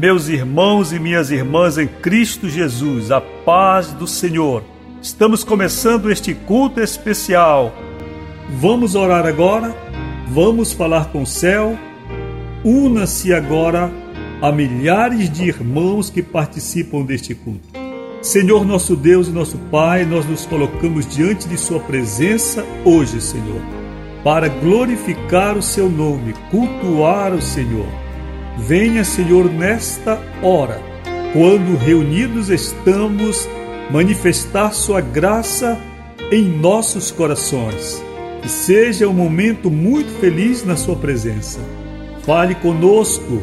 Meus irmãos e minhas irmãs em Cristo Jesus, a paz do Senhor. Estamos começando este culto especial. Vamos orar agora? Vamos falar com o céu? Una-se agora a milhares de irmãos que participam deste culto. Senhor nosso Deus e nosso Pai, nós nos colocamos diante de Sua presença hoje, Senhor, para glorificar o Seu nome, cultuar o Senhor Venha, Senhor, nesta hora, quando reunidos estamos, manifestar Sua graça em nossos corações. Que seja um momento muito feliz na Sua presença. Fale conosco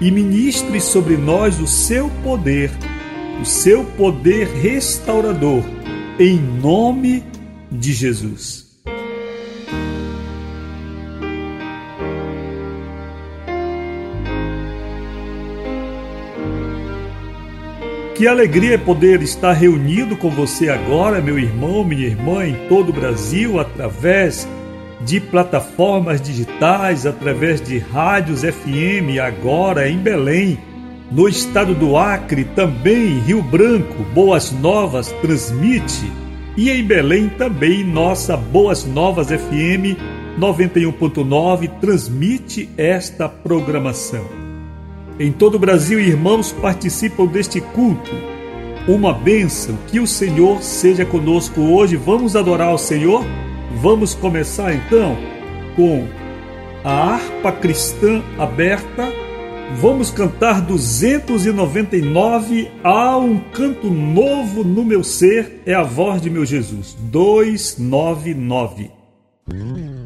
e ministre sobre nós o Seu poder, o Seu poder restaurador, em nome de Jesus. Que alegria poder estar reunido com você agora, meu irmão, minha irmã, em todo o Brasil, através de plataformas digitais, através de rádios FM, agora em Belém, no estado do Acre, também Rio Branco, Boas Novas transmite, e em Belém também nossa Boas Novas FM 91.9 transmite esta programação. Em todo o Brasil, irmãos participam deste culto. Uma bênção, que o Senhor seja conosco hoje. Vamos adorar o Senhor? Vamos começar então com a harpa cristã aberta. Vamos cantar 299. Há um canto novo no meu ser, é a voz de meu Jesus. 299. meu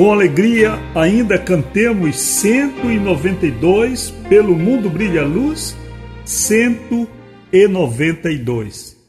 Com alegria, ainda cantemos 192 pelo mundo brilha a luz, 192.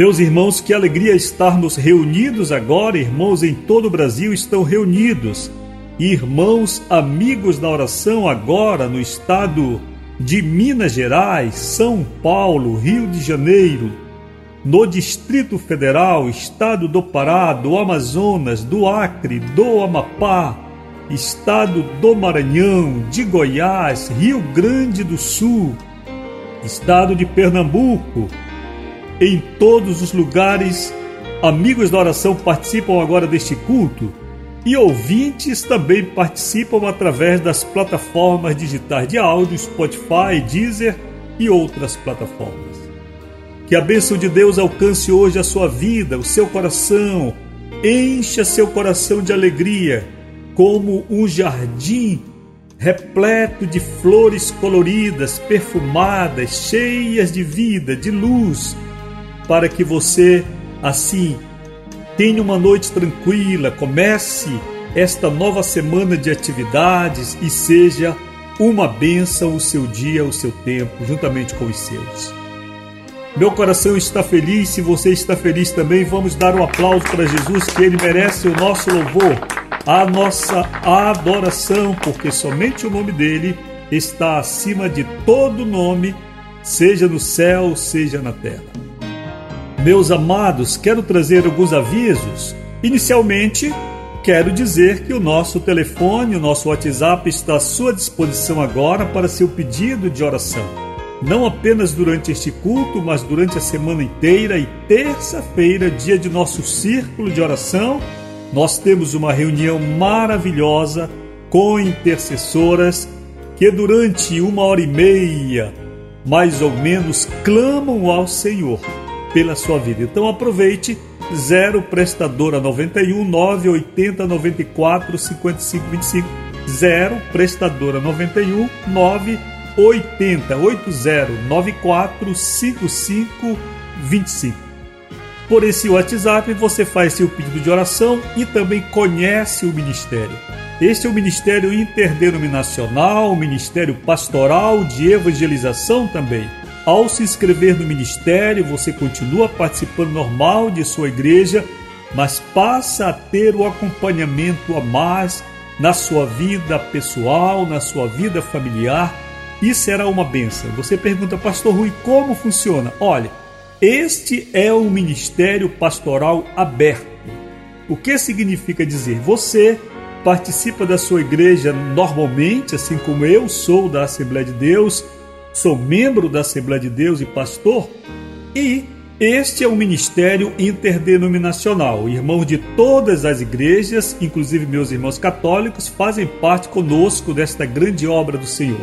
Meus irmãos, que alegria estarmos reunidos agora. Irmãos em todo o Brasil estão reunidos. Irmãos amigos da oração agora no estado de Minas Gerais, São Paulo, Rio de Janeiro, no Distrito Federal, estado do Pará, do Amazonas, do Acre, do Amapá, estado do Maranhão, de Goiás, Rio Grande do Sul, estado de Pernambuco, em todos os lugares. Amigos da oração participam agora deste culto e ouvintes também participam através das plataformas digitais de áudio, Spotify, Deezer e outras plataformas. Que a bênção de Deus alcance hoje a sua vida, o seu coração, encha seu coração de alegria, como um jardim repleto de flores coloridas, perfumadas, cheias de vida, de luz para que você, assim, tenha uma noite tranquila, comece esta nova semana de atividades e seja uma bênção o seu dia, o seu tempo, juntamente com os seus. Meu coração está feliz, se você está feliz também, vamos dar um aplauso para Jesus, que ele merece o nosso louvor, a nossa adoração, porque somente o nome dele está acima de todo nome, seja no céu, seja na terra. Meus amados, quero trazer alguns avisos. Inicialmente, quero dizer que o nosso telefone, o nosso WhatsApp está à sua disposição agora para seu pedido de oração. Não apenas durante este culto, mas durante a semana inteira e terça-feira, dia de nosso círculo de oração, nós temos uma reunião maravilhosa com intercessoras que durante uma hora e meia, mais ou menos, clamam ao Senhor pela sua vida. Então aproveite 0 prestadora 91 980 94 55 25 0 prestadora 91 980 80 94 55 25 Por esse WhatsApp você faz seu pedido de oração e também conhece o ministério. Este é o Ministério Interdenominacional, Ministério Pastoral de Evangelização também. Ao se inscrever no ministério, você continua participando normal de sua igreja, mas passa a ter o acompanhamento a mais na sua vida pessoal, na sua vida familiar. E será uma benção. Você pergunta, Pastor Rui, como funciona? Olha, este é o ministério pastoral aberto. O que significa dizer? Você participa da sua igreja normalmente, assim como eu sou da Assembleia de Deus, sou membro da Assembleia de Deus e pastor, e este é um ministério interdenominacional. Irmãos de todas as igrejas, inclusive meus irmãos católicos, fazem parte conosco desta grande obra do Senhor.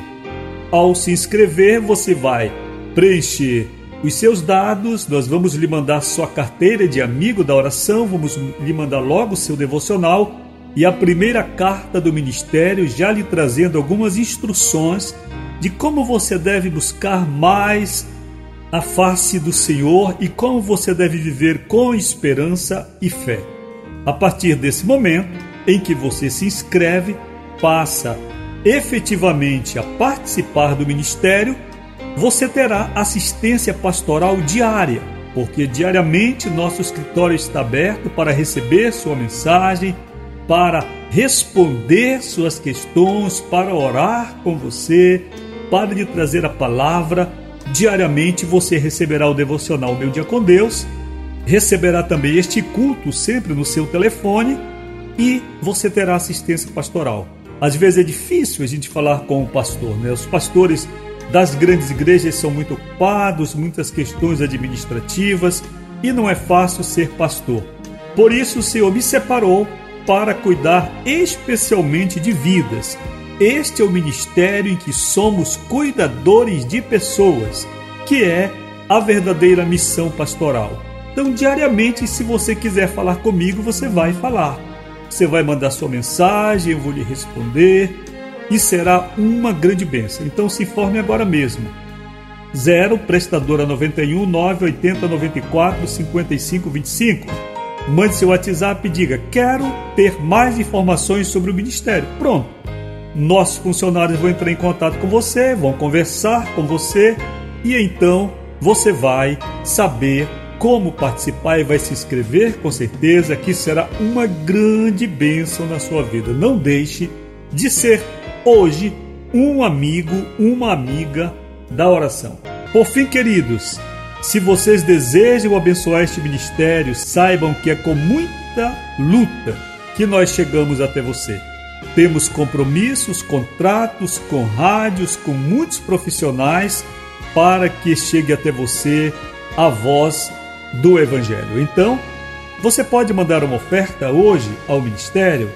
Ao se inscrever, você vai preencher os seus dados, nós vamos lhe mandar sua carteira de amigo da oração, vamos lhe mandar logo o seu devocional e a primeira carta do ministério já lhe trazendo algumas instruções de como você deve buscar mais a face do Senhor e como você deve viver com esperança e fé. A partir desse momento em que você se inscreve, passa efetivamente a participar do ministério, você terá assistência pastoral diária, porque diariamente nosso escritório está aberto para receber sua mensagem, para responder suas questões, para orar com você, para lhe trazer a palavra. Diariamente você receberá o devocional Meu Dia com Deus, receberá também este culto sempre no seu telefone e você terá assistência pastoral. Às vezes é difícil a gente falar com o pastor, né? Os pastores das grandes igrejas são muito ocupados, muitas questões administrativas e não é fácil ser pastor. Por isso o Senhor me separou para cuidar especialmente de vidas. Este é o ministério em que somos cuidadores de pessoas, que é a verdadeira missão pastoral. Então, diariamente, se você quiser falar comigo, você vai falar. Você vai mandar sua mensagem, eu vou lhe responder e será uma grande bênção. Então, se informe agora mesmo. 0 prestadora 91 980 94 55 25 Mande seu WhatsApp e diga: Quero ter mais informações sobre o ministério. Pronto. Nossos funcionários vão entrar em contato com você, vão conversar com você e então você vai saber como participar e vai se inscrever com certeza que será uma grande bênção na sua vida. Não deixe de ser hoje um amigo, uma amiga da oração. Por fim, queridos, se vocês desejam abençoar este ministério, saibam que é com muita luta que nós chegamos até você. Temos compromissos, contratos com rádios, com muitos profissionais para que chegue até você a voz do Evangelho. Então, você pode mandar uma oferta hoje ao ministério.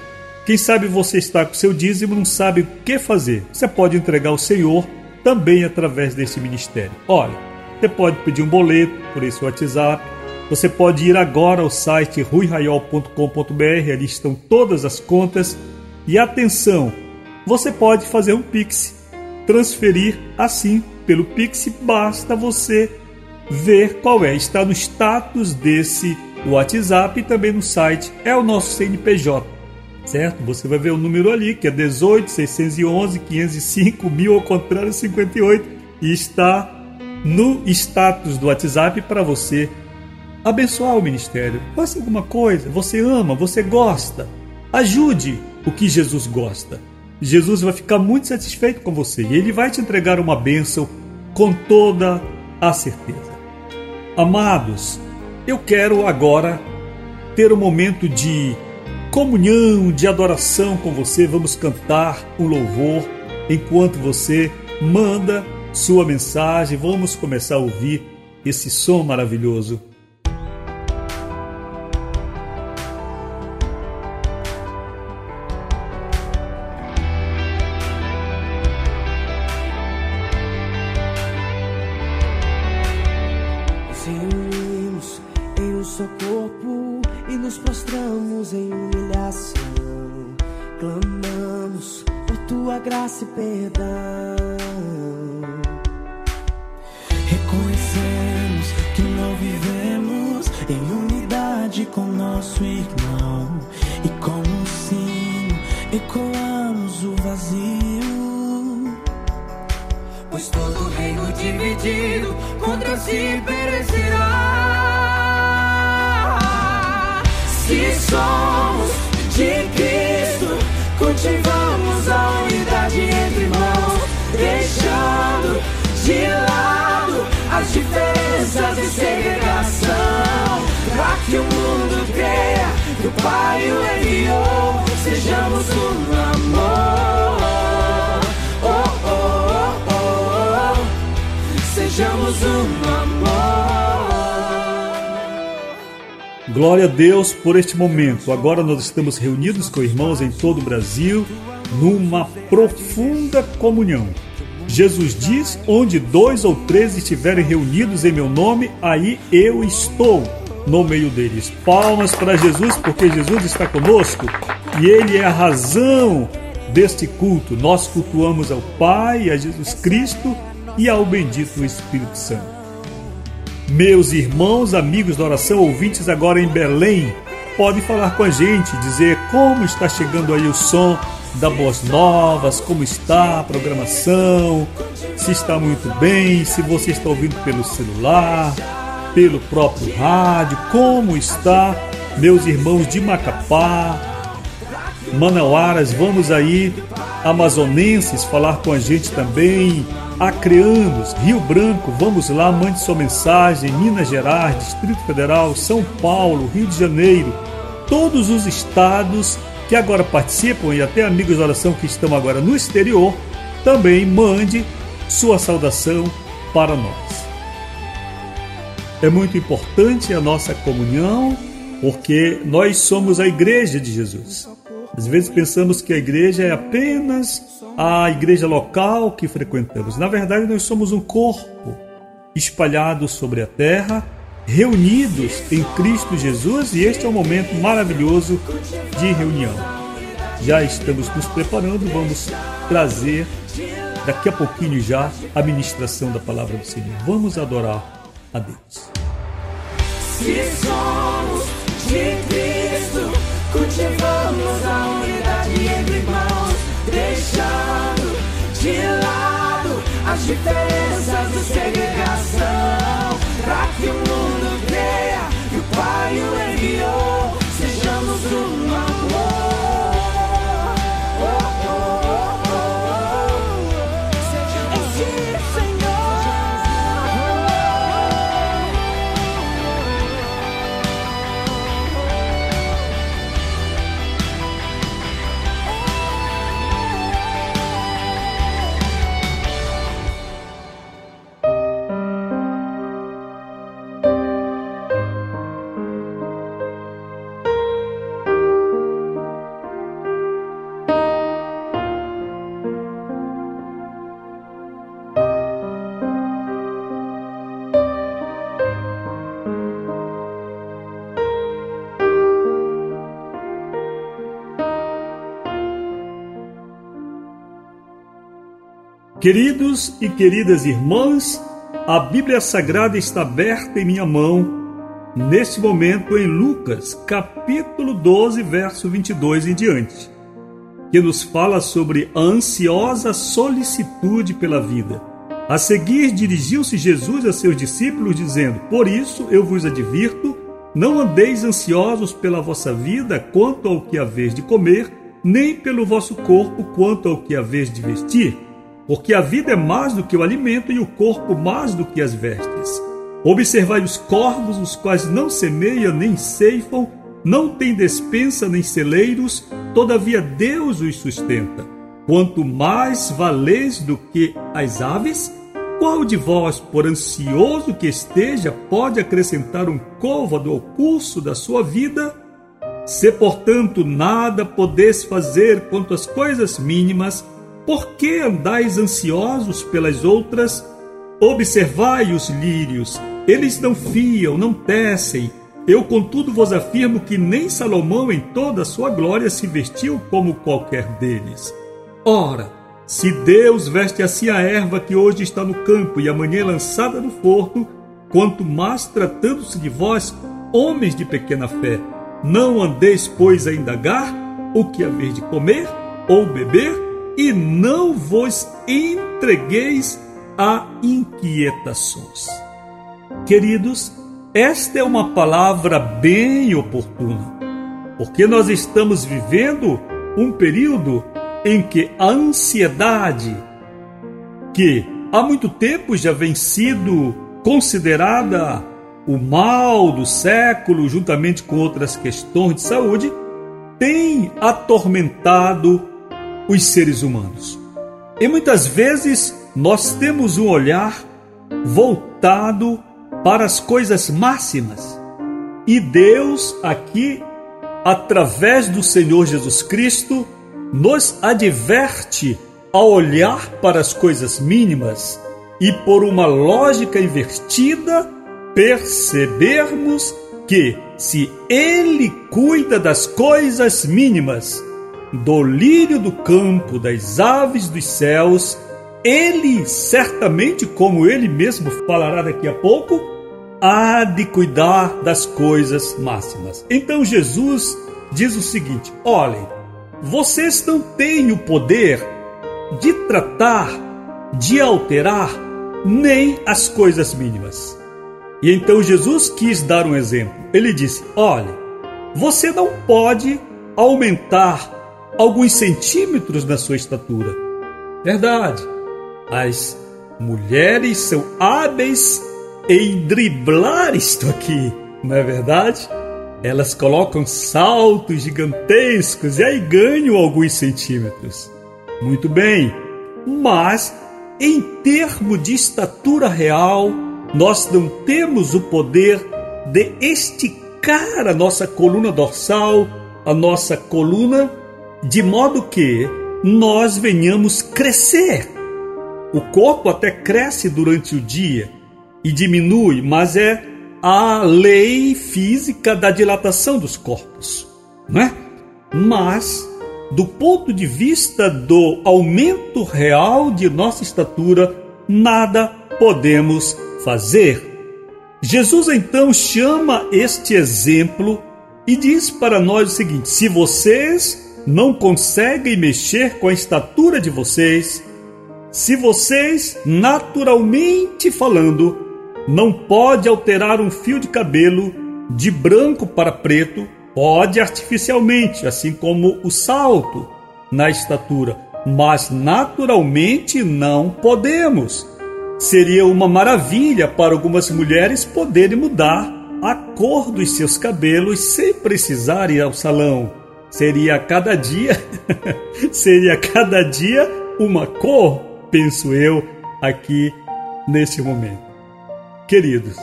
Quem sabe você está com seu dízimo e não sabe o que fazer. Você pode entregar ao Senhor também através desse ministério. Olha, você pode pedir um boleto por esse WhatsApp. Você pode ir agora ao site ruiraiol.com.br, ali estão todas as contas. E atenção, você pode fazer um Pix, transferir assim pelo Pix, basta você ver qual é. Está no status desse WhatsApp e também no site. É o nosso CNPJ, certo? Você vai ver o número ali, que é 18 611 505 mil ao contrário 58 e está no status do WhatsApp para você abençoar o ministério. Faça alguma coisa, você ama, você gosta. Ajude o que Jesus gosta. Jesus vai ficar muito satisfeito com você e ele vai te entregar uma bênção com toda a certeza. Amados, eu quero agora ter um momento de comunhão, de adoração com você. Vamos cantar um louvor enquanto você manda sua mensagem. Vamos começar a ouvir esse som maravilhoso. nosso corpo e nos prostramos em humilhação. Clamamos por tua graça e perdão. Reconhecemos que não vivemos em unidade com nosso irmão e com um sino ecoamos o vazio. Pois todo reino dividido contra si perecerá. Se somos de Cristo, cultivamos a unidade entre irmãos, deixando de lado as diferenças e segregação, para que o mundo creia que o Pai o enviou. Sejamos um amor. Glória a Deus por este momento. Agora nós estamos reunidos com irmãos em todo o Brasil numa profunda comunhão. Jesus diz: Onde dois ou três estiverem reunidos em meu nome, aí eu estou no meio deles. Palmas para Jesus, porque Jesus está conosco e Ele é a razão deste culto. Nós cultuamos ao Pai, a Jesus Cristo e ao bendito Espírito Santo. Meus irmãos, amigos da oração, ouvintes agora em Belém, podem falar com a gente, dizer como está chegando aí o som da Boas Novas, como está a programação, se está muito bem, se você está ouvindo pelo celular, pelo próprio rádio, como está, meus irmãos de Macapá, Manauaras, vamos aí, amazonenses, falar com a gente também, acreanos, Rio Branco, vamos lá, mande sua mensagem, Minas Gerais, Distrito Federal, São Paulo, Rio de Janeiro, todos os estados que agora participam e até amigos da oração que estão agora no exterior, também mande sua saudação para nós. É muito importante a nossa comunhão, porque nós somos a igreja de Jesus. Às vezes pensamos que a igreja é apenas a igreja local que frequentamos. Na verdade, nós somos um corpo espalhado sobre a terra, reunidos em Cristo Jesus, e este é um momento maravilhoso de reunião. Já estamos nos preparando, vamos trazer daqui a pouquinho já a ministração da palavra do Senhor. Vamos adorar a Deus. Se somos de Cristo, cultivamos deixando de lado as diferenças de segregação, para que o mundo creia que o Pai o enviou. Sejamos um Queridos e queridas irmãs, a Bíblia Sagrada está aberta em minha mão, neste momento em Lucas, capítulo 12, verso 22 em diante, que nos fala sobre a ansiosa solicitude pela vida. A seguir, dirigiu-se Jesus a seus discípulos, dizendo: Por isso eu vos advirto, não andeis ansiosos pela vossa vida quanto ao que haveis de comer, nem pelo vosso corpo quanto ao que haveis de vestir porque a vida é mais do que o alimento e o corpo mais do que as vestes. Observai os corvos, os quais não semeiam nem ceifam, não têm despensa nem celeiros, todavia Deus os sustenta. Quanto mais valeis do que as aves, qual de vós, por ansioso que esteja, pode acrescentar um côvado ao curso da sua vida? Se, portanto, nada podeis fazer quanto às coisas mínimas, por que andais ansiosos pelas outras? Observai os lírios, eles não fiam, não tecem. Eu, contudo, vos afirmo que nem Salomão, em toda a sua glória, se vestiu como qualquer deles. Ora, se Deus veste assim a erva que hoje está no campo e amanhã é lançada no forno, quanto mais tratando-se de vós, homens de pequena fé, não andeis, pois, a indagar o que haver de comer ou beber? E não vos entregueis a inquietações. Queridos, esta é uma palavra bem oportuna, porque nós estamos vivendo um período em que a ansiedade, que há muito tempo já vem sido considerada o mal do século, juntamente com outras questões de saúde, tem atormentado os seres humanos. E muitas vezes nós temos um olhar voltado para as coisas máximas. E Deus, aqui, através do Senhor Jesus Cristo, nos adverte a olhar para as coisas mínimas e, por uma lógica invertida, percebermos que, se Ele cuida das coisas mínimas, do lírio do campo, das aves dos céus, Ele certamente, como Ele mesmo falará daqui a pouco, há de cuidar das coisas máximas. Então Jesus diz o seguinte: olhem, vocês não têm o poder de tratar, de alterar nem as coisas mínimas. E então Jesus quis dar um exemplo. Ele disse: olhe, você não pode aumentar alguns centímetros na sua estatura. Verdade. As mulheres são hábeis em driblar isto aqui, não é verdade? Elas colocam saltos gigantescos e aí ganham alguns centímetros. Muito bem, mas em termos de estatura real, nós não temos o poder de esticar a nossa coluna dorsal, a nossa coluna, de modo que nós venhamos crescer. O corpo até cresce durante o dia, e diminui, mas é a lei física da dilatação dos corpos, né? Mas do ponto de vista do aumento real de nossa estatura, nada podemos fazer. Jesus então chama este exemplo e diz para nós o seguinte: se vocês não conseguem mexer com a estatura de vocês, se vocês, naturalmente falando, não pode alterar um fio de cabelo de branco para preto, pode artificialmente, assim como o salto na estatura, mas naturalmente não podemos. Seria uma maravilha para algumas mulheres poderem mudar a cor dos seus cabelos sem precisar ir ao salão. Seria cada dia, seria cada dia uma cor, penso eu, aqui nesse momento. Queridos,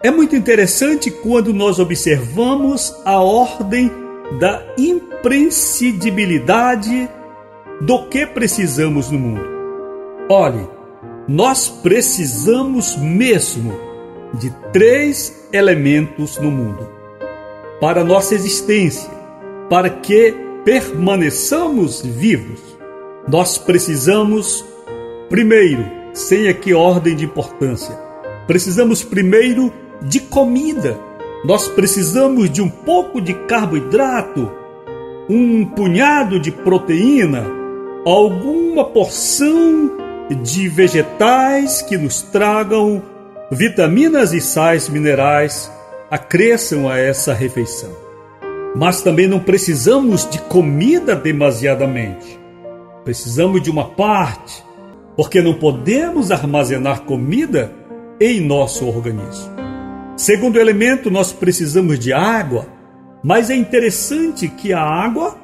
é muito interessante quando nós observamos a ordem da imprescindibilidade do que precisamos no mundo. Olhe, nós precisamos mesmo de três elementos no mundo para nossa existência, para que permaneçamos vivos. Nós precisamos, primeiro, sem aqui ordem de importância, Precisamos primeiro de comida. Nós precisamos de um pouco de carboidrato, um punhado de proteína, alguma porção de vegetais que nos tragam vitaminas e sais minerais acresçam a essa refeição. Mas também não precisamos de comida demasiadamente. Precisamos de uma parte, porque não podemos armazenar comida em nosso organismo. Segundo elemento, nós precisamos de água, mas é interessante que a água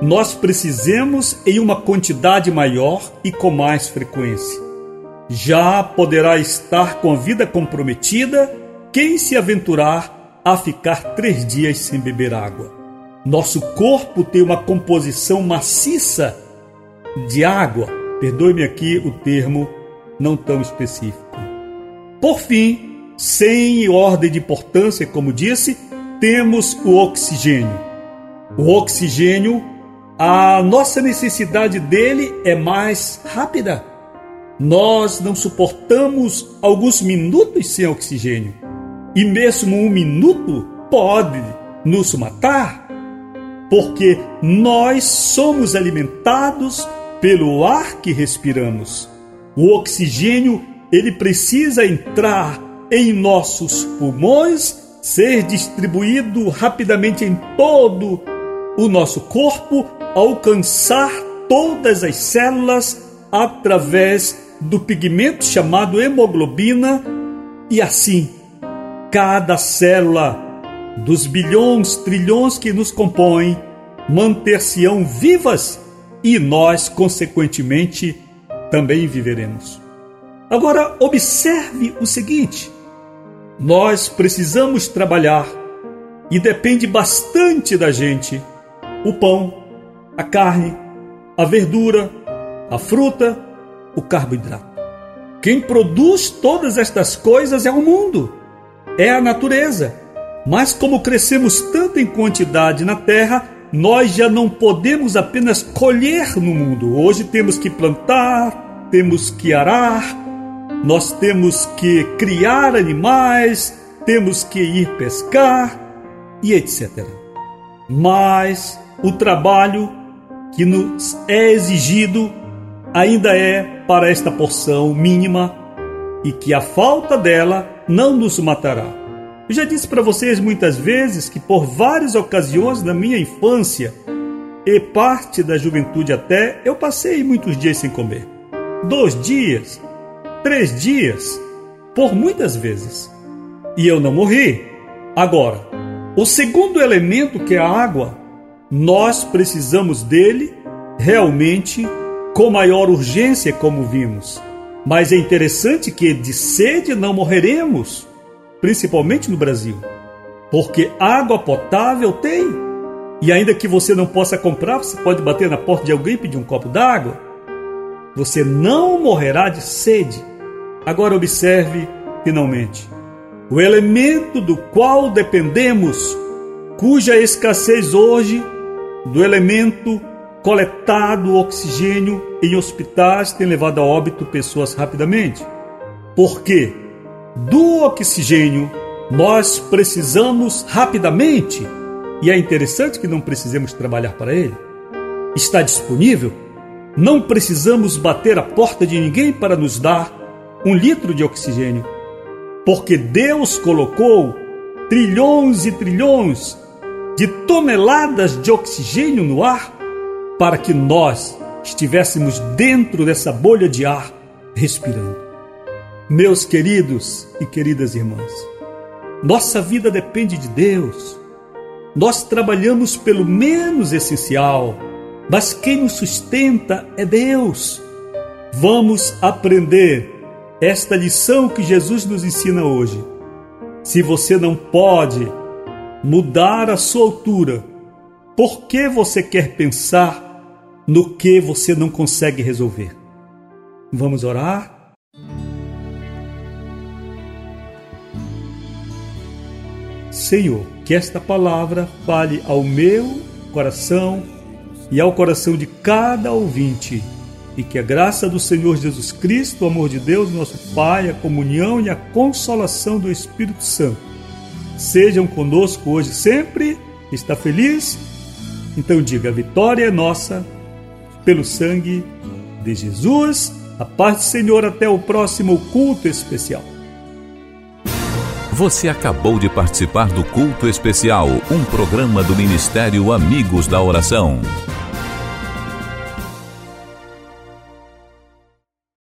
nós precisemos em uma quantidade maior e com mais frequência. Já poderá estar com a vida comprometida quem se aventurar a ficar três dias sem beber água. Nosso corpo tem uma composição maciça de água, perdoe-me aqui o termo não tão específico. Por fim, sem ordem de importância, como disse, temos o oxigênio. O oxigênio, a nossa necessidade dele é mais rápida. Nós não suportamos alguns minutos sem oxigênio. E mesmo um minuto pode nos matar, porque nós somos alimentados pelo ar que respiramos. O oxigênio, ele precisa entrar em nossos pulmões, ser distribuído rapidamente em todo o nosso corpo, alcançar todas as células através do pigmento chamado hemoglobina e assim cada célula dos bilhões, trilhões que nos compõem manter-se-ão vivas e nós, consequentemente, também viveremos. Agora, observe o seguinte: nós precisamos trabalhar e depende bastante da gente o pão, a carne, a verdura, a fruta, o carboidrato. Quem produz todas estas coisas é o mundo, é a natureza. Mas como crescemos tanto em quantidade na terra, nós já não podemos apenas colher no mundo. Hoje temos que plantar, temos que arar, nós temos que criar animais, temos que ir pescar e etc. Mas o trabalho que nos é exigido ainda é para esta porção mínima e que a falta dela não nos matará. Eu já disse para vocês muitas vezes que por várias ocasiões da minha infância e parte da juventude até, eu passei muitos dias sem comer. Dois dias, três dias, por muitas vezes. E eu não morri. Agora, o segundo elemento que é a água, nós precisamos dele realmente com maior urgência, como vimos. Mas é interessante que de sede não morreremos, principalmente no Brasil, porque água potável tem. E ainda que você não possa comprar, você pode bater na porta de alguém e pedir um copo d'água. Você não morrerá de sede. Agora observe, finalmente, o elemento do qual dependemos, cuja escassez hoje, do elemento coletado oxigênio em hospitais tem levado a óbito pessoas rapidamente. Porque do oxigênio nós precisamos rapidamente, e é interessante que não precisemos trabalhar para ele. Está disponível, não precisamos bater a porta de ninguém para nos dar um litro de oxigênio, porque Deus colocou trilhões e trilhões de toneladas de oxigênio no ar para que nós estivéssemos dentro dessa bolha de ar respirando. Meus queridos e queridas irmãs, nossa vida depende de Deus. Nós trabalhamos pelo menos essencial, mas quem nos sustenta é Deus. Vamos aprender esta lição que Jesus nos ensina hoje. Se você não pode mudar a sua altura, por que você quer pensar no que você não consegue resolver. Vamos orar? Senhor, que esta palavra fale ao meu coração e ao coração de cada ouvinte, e que a graça do Senhor Jesus Cristo, o amor de Deus, nosso Pai, a comunhão e a consolação do Espírito Santo sejam conosco hoje sempre. Está feliz? Então diga: a vitória é nossa pelo sangue de Jesus. A paz do Senhor até o próximo culto especial. Você acabou de participar do culto especial, um programa do Ministério Amigos da Oração.